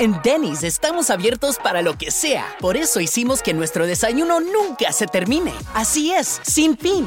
En Denny's estamos abiertos para lo que sea. Por eso hicimos que nuestro desayuno nunca se termine. Así es, sin fin.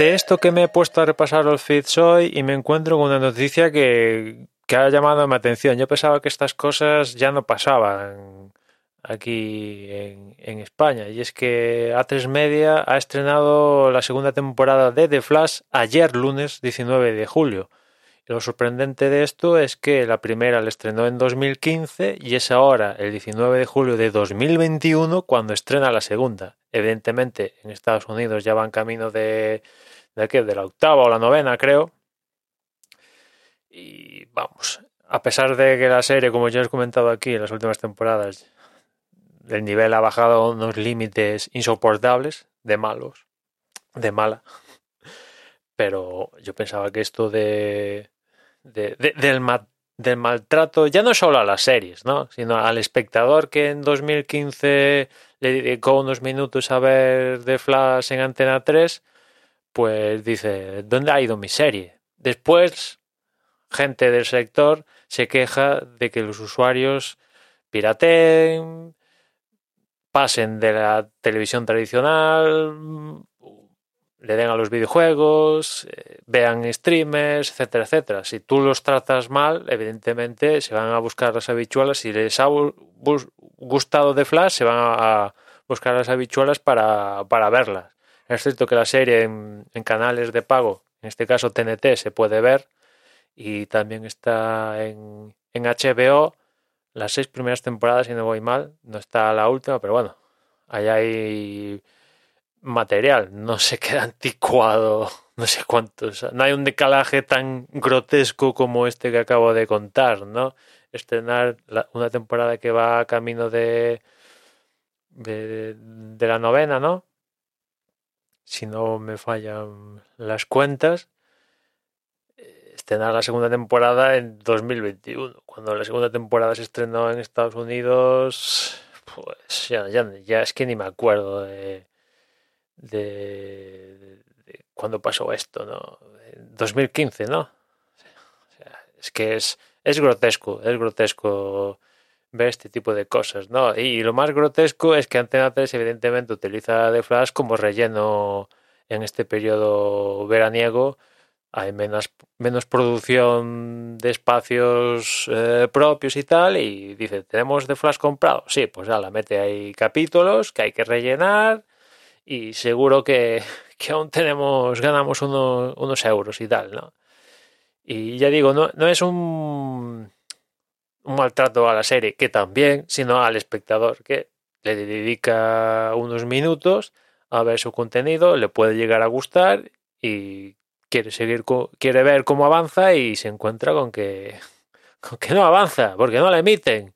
De esto que me he puesto a repasar los feeds hoy y me encuentro con una noticia que, ha llamado mi atención. Yo pensaba que estas cosas ya no pasaban aquí en, en, España. Y es que A3 Media ha estrenado la segunda temporada de The Flash ayer lunes 19 de julio. Y lo sorprendente de esto es que la primera la estrenó en 2015 y es ahora, el 19 de julio de 2021, cuando estrena la segunda. Evidentemente, en Estados Unidos ya van camino de, de, qué, de la octava o la novena, creo. Y vamos, a pesar de que la serie, como ya os he comentado aquí en las últimas temporadas, el nivel ha bajado unos límites insoportables, de malos, de mala. Pero yo pensaba que esto de del, del maltrato, ya no solo a las series, ¿no? sino al espectador que en 2015 le dedicó unos minutos a ver The Flash en Antena 3, pues dice, ¿dónde ha ido mi serie? Después, gente del sector se queja de que los usuarios pirateen, pasen de la televisión tradicional, le den a los videojuegos, eh, vean streamers, etcétera, etcétera. Si tú los tratas mal, evidentemente se van a buscar las habichuelas. Si les ha gustado de Flash, se van a buscar las habichuelas para, para verlas. Es cierto que la serie en, canales de pago, en este caso TNT, se puede ver y también está en, HBO las seis primeras temporadas, si no voy mal. No está la última, pero bueno, ahí hay material, no se queda anticuado, no sé cuántos, no hay un decalaje tan grotesco como este que acabo de contar, ¿no? Estrenar una temporada que va camino de, de, de la novena, ¿no? Si no me fallan las cuentas, estrenar la segunda temporada en 2021. Cuando la segunda temporada se estrenó en Estados Unidos, pues ya, ya, ya es que ni me acuerdo de, de, de cuando pasó esto, ¿no? En 2015, ¿no? O sea, es que es, es grotesco, es grotesco ver este tipo de cosas, ¿no? Y lo más grotesco es que Antena 3 evidentemente utiliza The Flash como relleno en este periodo veraniego. Hay menos, menos producción de espacios eh, propios y tal, y dice, ¿tenemos The Flash comprado? Sí, pues ya la mete ahí capítulos que hay que rellenar y seguro que, que aún tenemos, ganamos uno, unos euros y tal, ¿no? Y ya digo, no, no es un, un maltrato a la serie, que también, sino al espectador, que le dedica unos minutos a ver su contenido, le puede llegar a gustar y quiere seguir, quiere ver cómo avanza y se encuentra con que, con que no avanza, porque no la emiten,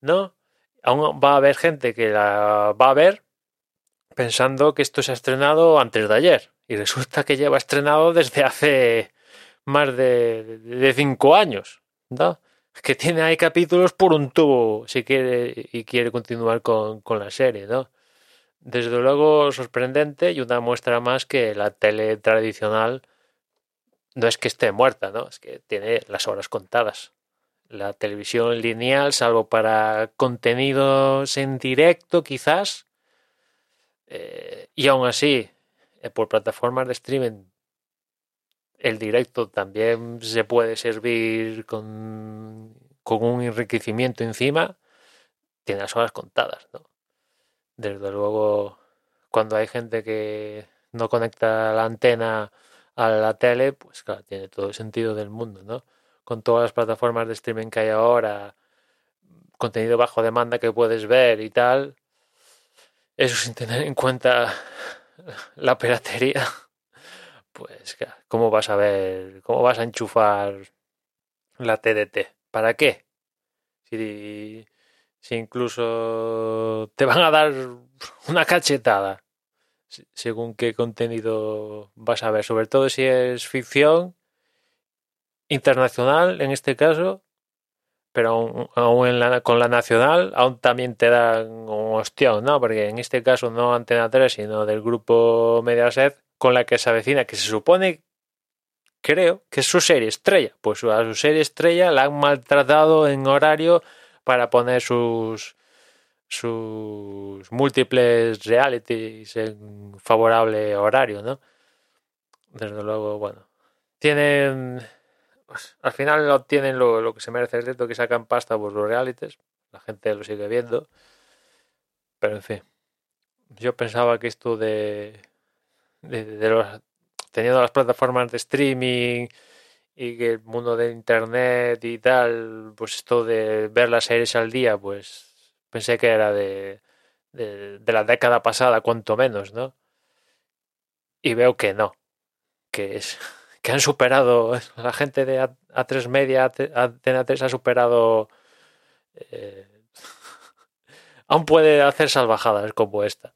¿no? Aún va a haber gente que la va a ver pensando que esto se ha estrenado antes de ayer y resulta que lleva estrenado desde hace más de, de cinco años, ¿no? Que tiene ahí capítulos por un tubo si quiere y quiere continuar con, con la serie, ¿no? Desde luego sorprendente y una muestra más que la tele tradicional no es que esté muerta, ¿no? Es que tiene las horas contadas. La televisión lineal, salvo para contenidos en directo, quizás, eh, y aún así, eh, por plataformas de streaming, el directo también se puede servir con, con un enriquecimiento encima. Tiene las horas contadas, ¿no? Desde luego, cuando hay gente que no conecta la antena a la tele, pues claro, tiene todo el sentido del mundo, ¿no? Con todas las plataformas de streaming que hay ahora, contenido bajo demanda que puedes ver y tal, eso sin tener en cuenta la piratería, pues ¿cómo vas a ver, cómo vas a enchufar la TDT. ¿Para qué? Si, incluso te van a dar una cachetada según qué contenido vas a ver, sobre todo si es ficción internacional en este caso, pero aún, con la nacional aún también te dan un ¿no? Porque en este caso no Antena 3, sino del grupo Mediaset, con la que se avecina, que se supone, creo, que es su serie estrella. Pues a su serie estrella la han maltratado en horario para poner sus sus múltiples realities en favorable horario, ¿no? Desde luego, bueno. Tienen. Pues, al final obtienen lo, lo que se merece, es cierto que sacan pasta por los realities. La gente lo sigue viendo. Pero en fin. Yo pensaba que esto de. De, los, teniendo las plataformas de streaming y que el mundo de internet y tal, pues esto de ver las series al día, pues Pensé que era de, de, la década pasada, cuanto menos, ¿no? Y veo que no. Que es que han superado la gente de A3 Media, Antena 3 ha superado. Eh, aún puede hacer salvajadas como esta.